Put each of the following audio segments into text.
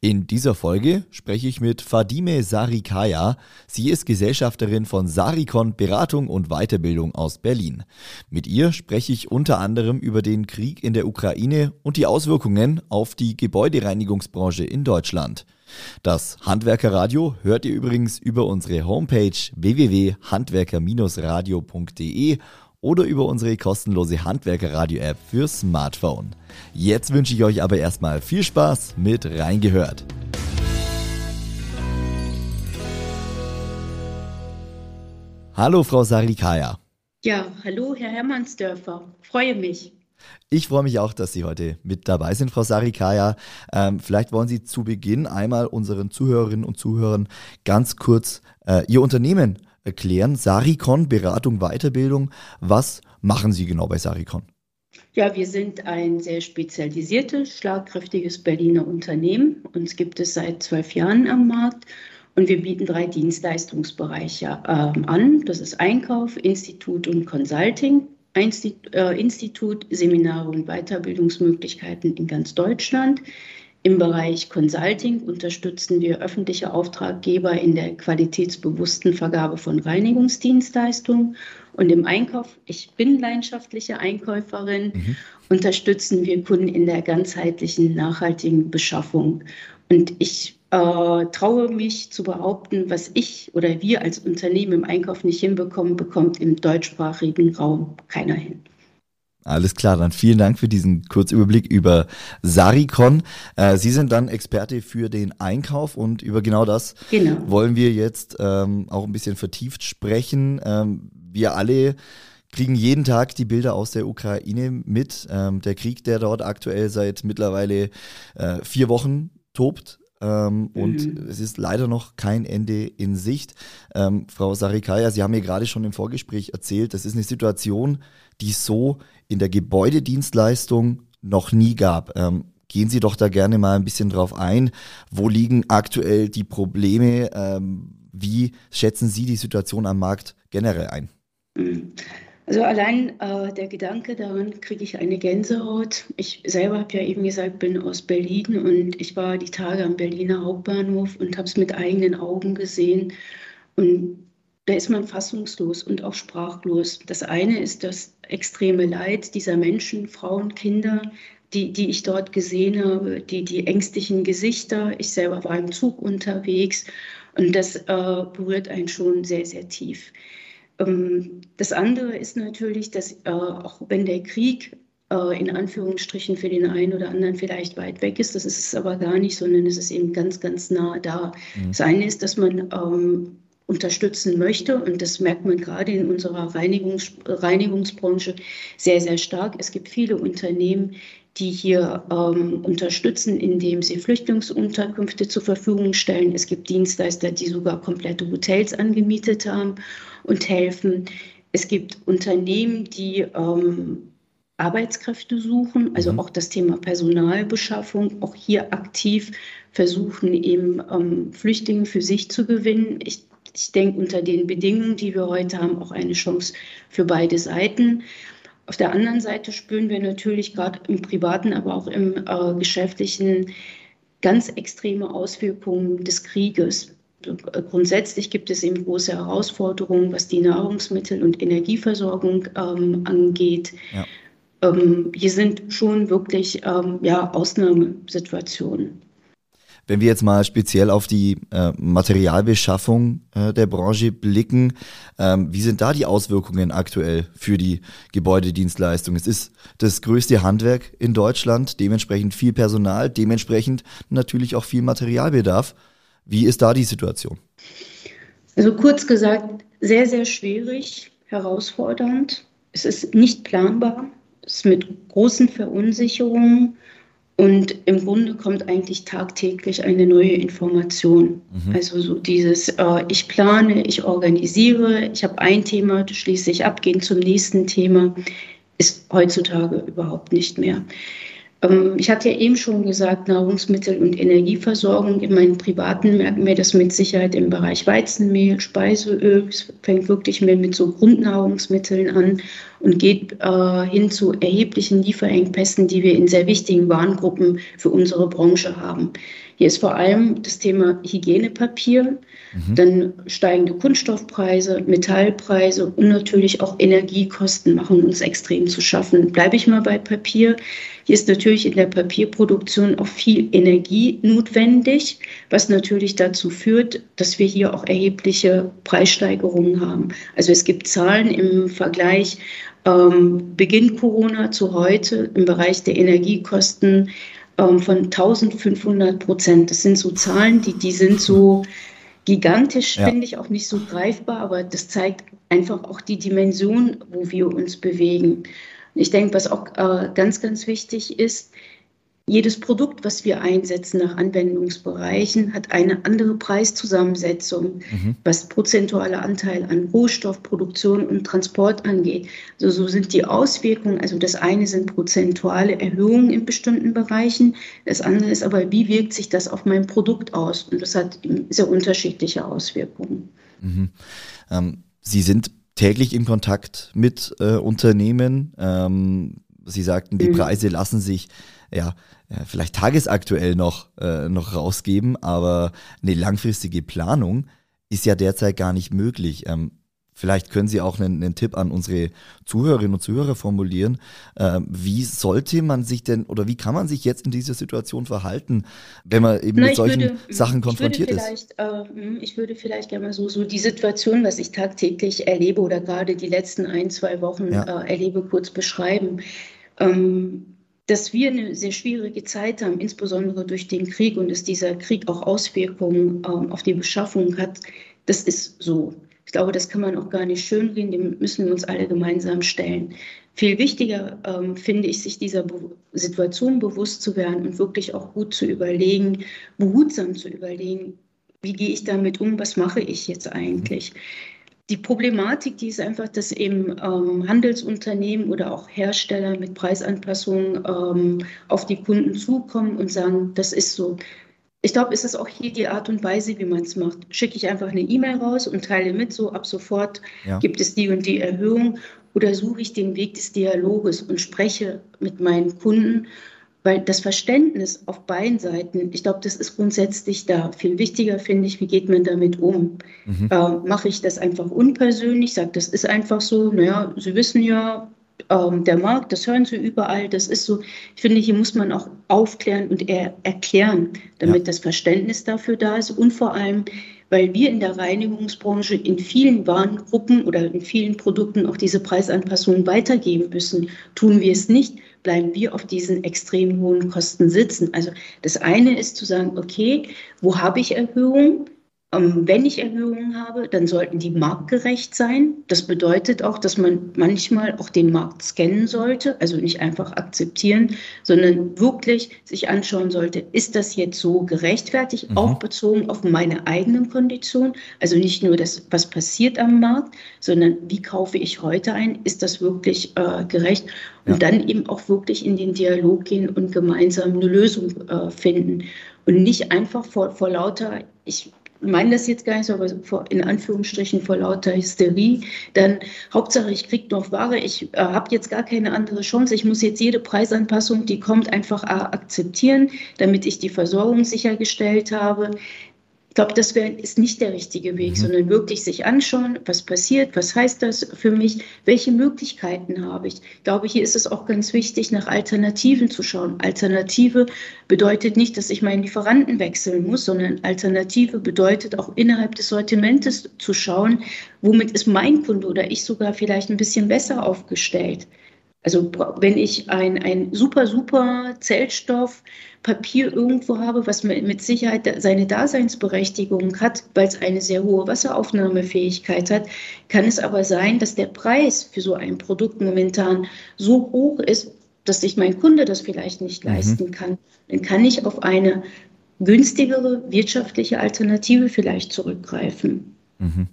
In dieser Folge spreche ich mit Fadime Sarikaya. Sie ist Gesellschafterin von Sarikon Beratung und Weiterbildung aus Berlin. Mit ihr spreche ich unter anderem über den Krieg in der Ukraine und die Auswirkungen auf die Gebäudereinigungsbranche in Deutschland. Das Handwerkerradio hört ihr übrigens über unsere Homepage www.handwerker-radio.de oder über unsere kostenlose Handwerker-Radio-App für Smartphone. Jetzt wünsche ich euch aber erstmal viel Spaß mit Reingehört. Hallo, Frau Sarikaya. Ja, hallo, Herr Hermannsdörfer. Freue mich. Ich freue mich auch, dass Sie heute mit dabei sind, Frau Sarikaya. Ähm, vielleicht wollen Sie zu Beginn einmal unseren Zuhörerinnen und Zuhörern ganz kurz äh, Ihr Unternehmen erklären. Sarikon, Beratung, Weiterbildung. Was machen Sie genau bei Sarikon? Ja, wir sind ein sehr spezialisiertes, schlagkräftiges Berliner Unternehmen. Uns gibt es seit zwölf Jahren am Markt und wir bieten drei Dienstleistungsbereiche äh, an. Das ist Einkauf, Institut und Consulting. Äh, Institut, Seminare und Weiterbildungsmöglichkeiten in ganz Deutschland. Im Bereich Consulting unterstützen wir öffentliche Auftraggeber in der qualitätsbewussten Vergabe von Reinigungsdienstleistungen. Und im Einkauf, ich bin leidenschaftliche Einkäuferin, mhm. unterstützen wir Kunden in der ganzheitlichen, nachhaltigen Beschaffung. Und ich äh, traue mich zu behaupten, was ich oder wir als Unternehmen im Einkauf nicht hinbekommen, bekommt im deutschsprachigen Raum keiner hin. Alles klar, dann vielen Dank für diesen Kurzüberblick über Sarikon. Äh, Sie sind dann Experte für den Einkauf und über genau das genau. wollen wir jetzt ähm, auch ein bisschen vertieft sprechen. Ähm, wir alle kriegen jeden Tag die Bilder aus der Ukraine mit. Ähm, der Krieg, der dort aktuell seit mittlerweile äh, vier Wochen tobt. Ähm, mhm. Und es ist leider noch kein Ende in Sicht. Ähm, Frau Sarikaya, Sie haben mir gerade schon im Vorgespräch erzählt, das ist eine Situation, die so in der Gebäudedienstleistung noch nie gab. Ähm, gehen Sie doch da gerne mal ein bisschen drauf ein. Wo liegen aktuell die Probleme? Ähm, wie schätzen Sie die Situation am Markt generell ein? Also allein äh, der Gedanke daran kriege ich eine Gänsehaut. Ich selber habe ja eben gesagt, bin aus Berlin und ich war die Tage am Berliner Hauptbahnhof und habe es mit eigenen Augen gesehen. Und da ist man fassungslos und auch sprachlos. Das eine ist das extreme Leid dieser Menschen, Frauen, Kinder, die, die ich dort gesehen habe, die, die ängstlichen Gesichter. Ich selber war im Zug unterwegs und das äh, berührt einen schon sehr, sehr tief. Ähm, das andere ist natürlich, dass äh, auch wenn der Krieg äh, in Anführungsstrichen für den einen oder anderen vielleicht weit weg ist, das ist es aber gar nicht, sondern es ist eben ganz, ganz nah da. Mhm. Das eine ist, dass man ähm, unterstützen möchte. Und das merkt man gerade in unserer Reinigungs Reinigungsbranche sehr, sehr stark. Es gibt viele Unternehmen, die hier ähm, unterstützen, indem sie Flüchtlingsunterkünfte zur Verfügung stellen. Es gibt Dienstleister, die sogar komplette Hotels angemietet haben und helfen. Es gibt Unternehmen, die ähm, Arbeitskräfte suchen, also mhm. auch das Thema Personalbeschaffung, auch hier aktiv versuchen, eben ähm, Flüchtlinge für sich zu gewinnen. Ich ich denke, unter den Bedingungen, die wir heute haben, auch eine Chance für beide Seiten. Auf der anderen Seite spüren wir natürlich gerade im privaten, aber auch im äh, geschäftlichen ganz extreme Auswirkungen des Krieges. Äh, grundsätzlich gibt es eben große Herausforderungen, was die Nahrungsmittel- und Energieversorgung ähm, angeht. Ja. Ähm, hier sind schon wirklich ähm, ja, Ausnahmesituationen. Wenn wir jetzt mal speziell auf die äh, Materialbeschaffung äh, der Branche blicken, ähm, wie sind da die Auswirkungen aktuell für die Gebäudedienstleistung? Es ist das größte Handwerk in Deutschland, dementsprechend viel Personal, dementsprechend natürlich auch viel Materialbedarf. Wie ist da die Situation? Also kurz gesagt, sehr, sehr schwierig, herausfordernd. Es ist nicht planbar, es ist mit großen Verunsicherungen Und im Grunde kommt eigentlich tagtäglich eine neue Information. Mhm. Also so dieses, äh, ich plane, ich organisiere, ich habe ein Thema, schließe ich ab, gehe zum nächsten Thema, ist heutzutage überhaupt nicht mehr. Ähm, ich hatte ja eben schon gesagt, Nahrungsmittel- und Energieversorgung. In meinen privaten merken wir das mit Sicherheit im Bereich Weizenmehl, Speiseöl. Es fängt wirklich mehr mit so Grundnahrungsmitteln an und geht äh, hin zu erheblichen Lieferengpässen, die wir in sehr wichtigen Warengruppen für unsere Branche haben. Hier ist vor allem das Thema Hygienepapier, mhm. dann steigende Kunststoffpreise, Metallpreise und natürlich auch Energiekosten machen uns extrem zu schaffen. Bleibe ich mal bei Papier. Hier ist natürlich in der Papierproduktion auch viel Energie notwendig, was natürlich dazu führt, dass wir hier auch erhebliche Preissteigerungen haben. Also es gibt Zahlen im Vergleich ähm, Beginn Corona zu heute im Bereich der Energiekosten ähm, von 1500 Prozent. Das sind so Zahlen, die, die sind so gigantisch, ja. finde ich auch nicht so greifbar, aber das zeigt einfach auch die Dimension, wo wir uns bewegen. Ich denke, was auch äh, ganz, ganz wichtig ist, jedes Produkt, was wir einsetzen nach Anwendungsbereichen, hat eine andere Preiszusammensetzung, mhm. was prozentuale Anteil an Rohstoffproduktion und Transport angeht. Also so sind die Auswirkungen, also das eine sind prozentuale Erhöhungen in bestimmten Bereichen, das andere ist aber, wie wirkt sich das auf mein Produkt aus? Und das hat sehr unterschiedliche Auswirkungen. Mhm. Ähm, Sie sind täglich in Kontakt mit äh, Unternehmen. Ähm, Sie sagten, die mhm. Preise lassen sich ja, vielleicht tagesaktuell noch, äh, noch rausgeben, aber eine langfristige Planung ist ja derzeit gar nicht möglich. Ähm, vielleicht können Sie auch einen, einen, Tipp an unsere Zuhörerinnen und Zuhörer formulieren. Ähm, wie sollte man sich denn oder wie kann man sich jetzt in dieser Situation verhalten, wenn man eben Na, mit solchen würde, Sachen konfrontiert ist? Äh, ich würde vielleicht gerne mal so, so die Situation, was ich tagtäglich erlebe oder gerade die letzten ein, zwei Wochen ja. äh, erlebe, kurz beschreiben. Ähm, dass wir eine sehr schwierige Zeit haben, insbesondere durch den Krieg und dass dieser Krieg auch Auswirkungen ähm, auf die Beschaffung hat, das ist so. Ich glaube, das kann man auch gar nicht schönreden, dem müssen wir uns alle gemeinsam stellen. Viel wichtiger ähm, finde ich, sich dieser Be Situation bewusst zu werden und wirklich auch gut zu überlegen, behutsam zu überlegen, wie gehe ich damit um, was mache ich jetzt eigentlich. Die Problematik, die ist einfach, dass eben ähm, Handelsunternehmen oder auch Hersteller mit Preisanpassungen ähm, auf die Kunden zukommen und sagen, das ist so. Ich glaube, es ist auch hier die Art und Weise, wie man es macht. Schicke ich einfach eine E-Mail raus und teile mit, so ab sofort ja. gibt es die und die Erhöhung oder suche ich den Weg des Dialoges und spreche mit meinen Kunden weil das Verständnis auf beiden Seiten, ich glaube, das ist grundsätzlich da. Viel wichtiger finde ich, wie geht man damit um? Mhm. Äh, Mache ich das einfach unpersönlich, sage, das ist einfach so, naja, Sie wissen ja, ähm, der Markt, das hören Sie überall, das ist so. Ich finde, hier muss man auch aufklären und er erklären, damit ja. das Verständnis dafür da ist und vor allem, weil wir in der Reinigungsbranche in vielen Warengruppen oder in vielen Produkten auch diese Preisanpassungen weitergeben müssen. Tun wir es nicht, bleiben wir auf diesen extrem hohen Kosten sitzen. Also das eine ist zu sagen, okay, wo habe ich Erhöhungen? Ähm, wenn ich Erhöhungen habe, dann sollten die marktgerecht sein. Das bedeutet auch, dass man manchmal auch den Markt scannen sollte, also nicht einfach akzeptieren, sondern wirklich sich anschauen sollte, ist das jetzt so gerechtfertigt, mhm. auch bezogen auf meine eigenen Konditionen. Also nicht nur das, was passiert am Markt, sondern wie kaufe ich heute ein, ist das wirklich äh, gerecht? Und ja. dann eben auch wirklich in den Dialog gehen und gemeinsam eine Lösung äh, finden. Und nicht einfach vor, vor lauter, ich meine das jetzt gar nicht so, aber in Anführungsstrichen vor lauter Hysterie, dann Hauptsache ich kriege noch Ware, ich äh, habe jetzt gar keine andere Chance, ich muss jetzt jede Preisanpassung, die kommt, einfach akzeptieren, damit ich die Versorgung sichergestellt habe glaube, das wär, ist nicht der richtige Weg, mhm. sondern wirklich sich anschauen, was passiert, was heißt das für mich, welche Möglichkeiten habe ich. Ich glaube, hier ist es auch ganz wichtig, nach Alternativen zu schauen. Alternative bedeutet nicht, dass ich meinen Lieferanten wechseln muss, sondern Alternative bedeutet auch innerhalb des Sortimentes zu schauen, womit ist mein Kunde oder ich sogar vielleicht ein bisschen besser aufgestellt. Also wenn ich ein, ein super, super Zellstoff, Papier irgendwo habe, was mit Sicherheit seine Daseinsberechtigung hat, weil es eine sehr hohe Wasseraufnahmefähigkeit hat, kann es aber sein, dass der Preis für so ein Produkt momentan so hoch ist, dass sich mein Kunde das vielleicht nicht mhm. leisten kann, dann kann ich auf eine günstigere wirtschaftliche Alternative vielleicht zurückgreifen. Mhm.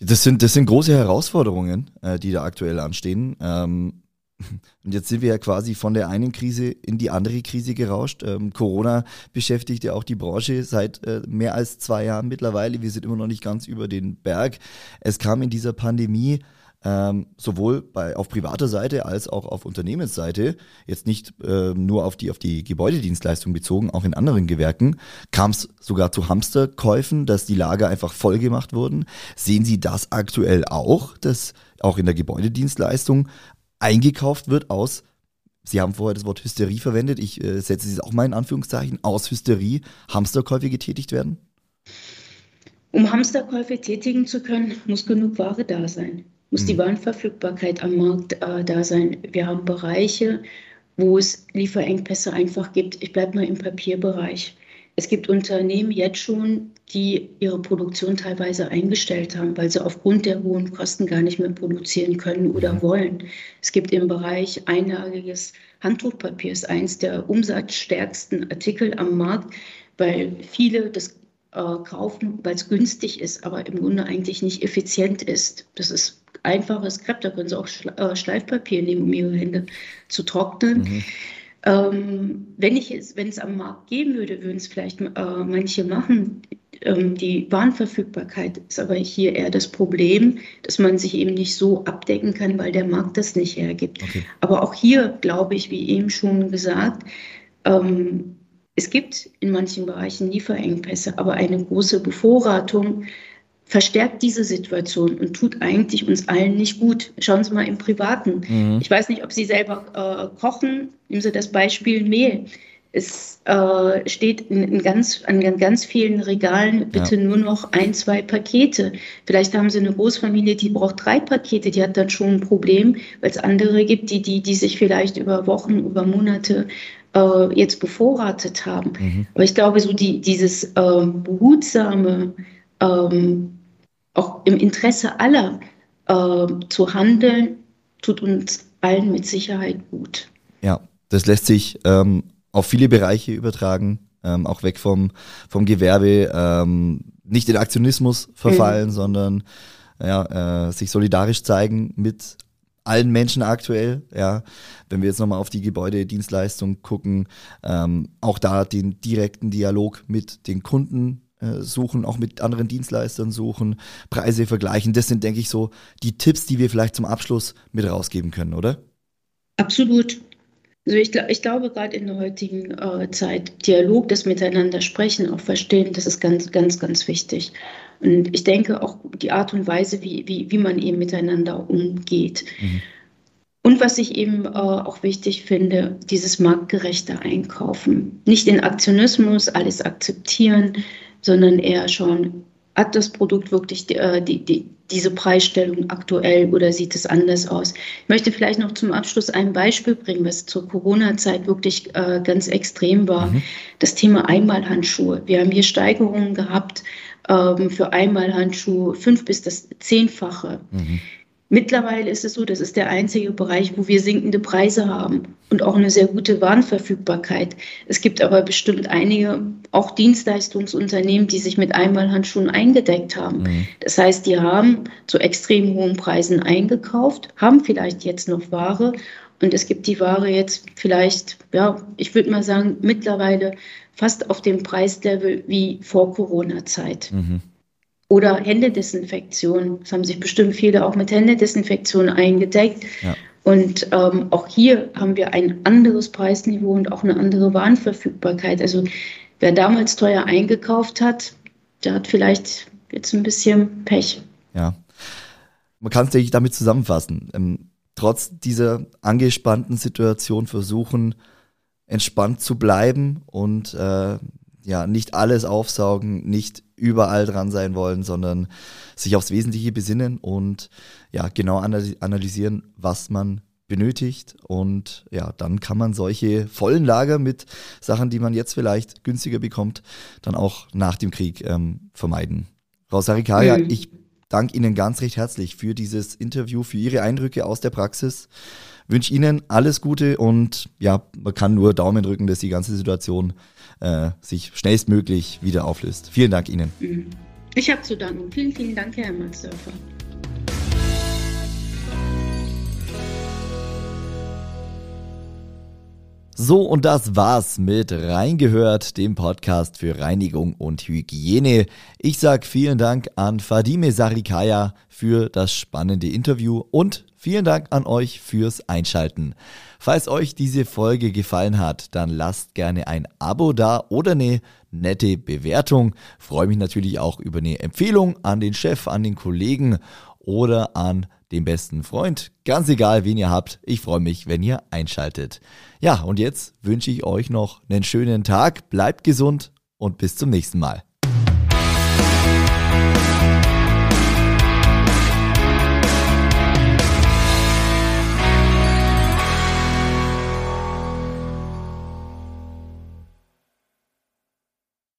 Das sind, das sind große Herausforderungen, äh, die da aktuell anstehen. Ähm, und jetzt sind wir ja quasi von der einen Krise in die andere Krise gerauscht. Ähm, Corona beschäftigt ja auch die Branche seit äh, mehr als zwei Jahren mittlerweile. Wir sind immer noch nicht ganz über den Berg. Es kam in dieser Pandemie ähm, sowohl bei, auf privater Seite als auch auf Unternehmensseite, jetzt nicht äh, nur auf die, auf die Gebäudedienstleistung bezogen, auch in anderen Gewerken, kam es sogar zu Hamsterkäufen, dass die Lager einfach voll gemacht wurden. Sehen Sie das aktuell auch, dass auch in der Gebäudedienstleistung eingekauft wird aus Sie haben vorher das Wort Hysterie verwendet. Ich äh, setze es auch mal in Anführungszeichen. Aus Hysterie Hamsterkäufe getätigt werden? Um Hamsterkäufe tätigen zu können, muss genug Ware da sein muss die mhm. Warenverfügbarkeit am Markt äh, da sein. Wir haben Bereiche, wo es Lieferengpässe einfach gibt. Ich bleibe mal im Papierbereich. Es gibt Unternehmen jetzt schon, die ihre Produktion teilweise eingestellt haben, weil sie aufgrund der hohen Kosten gar nicht mehr produzieren können oder mhm. wollen. Es gibt im Bereich einlagiges Handtuchpapiers eins der umsatzstärksten Artikel am Markt, weil viele das äh, kaufen, weil es günstig ist, aber im Grunde eigentlich nicht effizient ist. Das ist einfaches Crepe, da können Sie auch äh, Schleifpapier nehmen, um Ihre Hände zu trocknen. Mhm. Ähm, wenn, ich es, wenn es am Markt geben würde, würden es vielleicht äh, manche machen. Ähm, die Warenverfügbarkeit ist aber hier eher das Problem, dass man sich eben nicht so abdecken kann, weil der Markt das nicht hergibt. Okay. Aber auch hier glaube ich, wie eben schon gesagt, ähm, es gibt in manchen Bereichen Lieferengpässe, aber eine große Bevorratung verstärkt diese Situation und tut eigentlich uns allen nicht gut. Schauen Sie mal im Privaten. Mhm. Ich weiß nicht, ob Sie selber äh, kochen. Nehmen Sie das Beispiel Mehl. Es äh, steht in, in, ganz, an ganz vielen Regalen bitte ja. nur noch ein, zwei Pakete. Vielleicht haben Sie eine Großfamilie, die braucht drei Pakete, die hat dann schon ein Problem, weil es andere gibt, die, die, die sich vielleicht über Wochen, über Monate äh, jetzt bevorratet haben. Mhm. Aber ich glaube, so die, dieses äh, behutsame ähm, auch im Interesse aller äh, zu handeln, tut uns allen mit Sicherheit gut. Ja, das lässt sich ähm, auf viele Bereiche übertragen, ähm, auch weg vom, vom Gewerbe, ähm, nicht in Aktionismus verfallen, mhm. sondern ja, äh, sich solidarisch zeigen mit allen Menschen aktuell, ja. Wenn wir jetzt nochmal auf die Gebäudedienstleistung gucken, ähm, auch da den direkten Dialog mit den Kunden suchen, auch mit anderen Dienstleistern suchen, Preise vergleichen. Das sind, denke ich, so die Tipps, die wir vielleicht zum Abschluss mit rausgeben können, oder? Absolut. Also ich, ich glaube, gerade in der heutigen äh, Zeit, Dialog, das Miteinander sprechen, auch verstehen, das ist ganz, ganz, ganz wichtig. Und ich denke auch die Art und Weise, wie, wie, wie man eben miteinander umgeht. Mhm. Und was ich eben äh, auch wichtig finde, dieses marktgerechte Einkaufen. Nicht den Aktionismus, alles akzeptieren, sondern eher schon, hat das Produkt wirklich die, äh, die, die, diese Preisstellung aktuell oder sieht es anders aus? Ich möchte vielleicht noch zum Abschluss ein Beispiel bringen, was zur Corona-Zeit wirklich äh, ganz extrem war. Mhm. Das Thema Einmalhandschuhe. Wir haben hier Steigerungen gehabt ähm, für Einmalhandschuhe, fünf bis das Zehnfache. Mhm. Mittlerweile ist es so, das ist der einzige Bereich, wo wir sinkende Preise haben und auch eine sehr gute Warenverfügbarkeit. Es gibt aber bestimmt einige, auch Dienstleistungsunternehmen, die sich mit Einmalhandschuhen eingedeckt haben. Mhm. Das heißt, die haben zu extrem hohen Preisen eingekauft, haben vielleicht jetzt noch Ware und es gibt die Ware jetzt vielleicht, ja, ich würde mal sagen, mittlerweile fast auf dem Preislevel wie vor Corona-Zeit. Mhm. Oder Händedesinfektion. Es haben sich bestimmt viele auch mit Händedesinfektion eingedeckt. Ja. Und ähm, auch hier haben wir ein anderes Preisniveau und auch eine andere Warenverfügbarkeit. Also wer damals teuer eingekauft hat, der hat vielleicht jetzt ein bisschen Pech. Ja. Man kann es, denke ich, damit zusammenfassen. Ähm, trotz dieser angespannten Situation versuchen, entspannt zu bleiben und äh, ja, nicht alles aufsaugen, nicht überall dran sein wollen, sondern sich aufs Wesentliche besinnen und ja, genau analysieren, was man benötigt. Und ja, dann kann man solche vollen Lager mit Sachen, die man jetzt vielleicht günstiger bekommt, dann auch nach dem Krieg ähm, vermeiden. Frau Sarikaya, mhm. ich danke Ihnen ganz recht herzlich für dieses Interview, für Ihre Eindrücke aus der Praxis wünsche Ihnen alles Gute und ja, man kann nur Daumen drücken, dass die ganze Situation äh, sich schnellstmöglich wieder auflöst. Vielen Dank Ihnen. Ich habe zu danken. Vielen, vielen Dank, Herr Mansdörfer. So, und das war's mit Reingehört, dem Podcast für Reinigung und Hygiene. Ich sag vielen Dank an Fadime Sarikaya für das spannende Interview und vielen Dank an euch fürs Einschalten. Falls euch diese Folge gefallen hat, dann lasst gerne ein Abo da oder eine nette Bewertung. Freue mich natürlich auch über eine Empfehlung an den Chef, an den Kollegen oder an den besten Freund. Ganz egal, wen ihr habt. Ich freue mich, wenn ihr einschaltet. Ja, und jetzt wünsche ich euch noch einen schönen Tag. Bleibt gesund und bis zum nächsten Mal.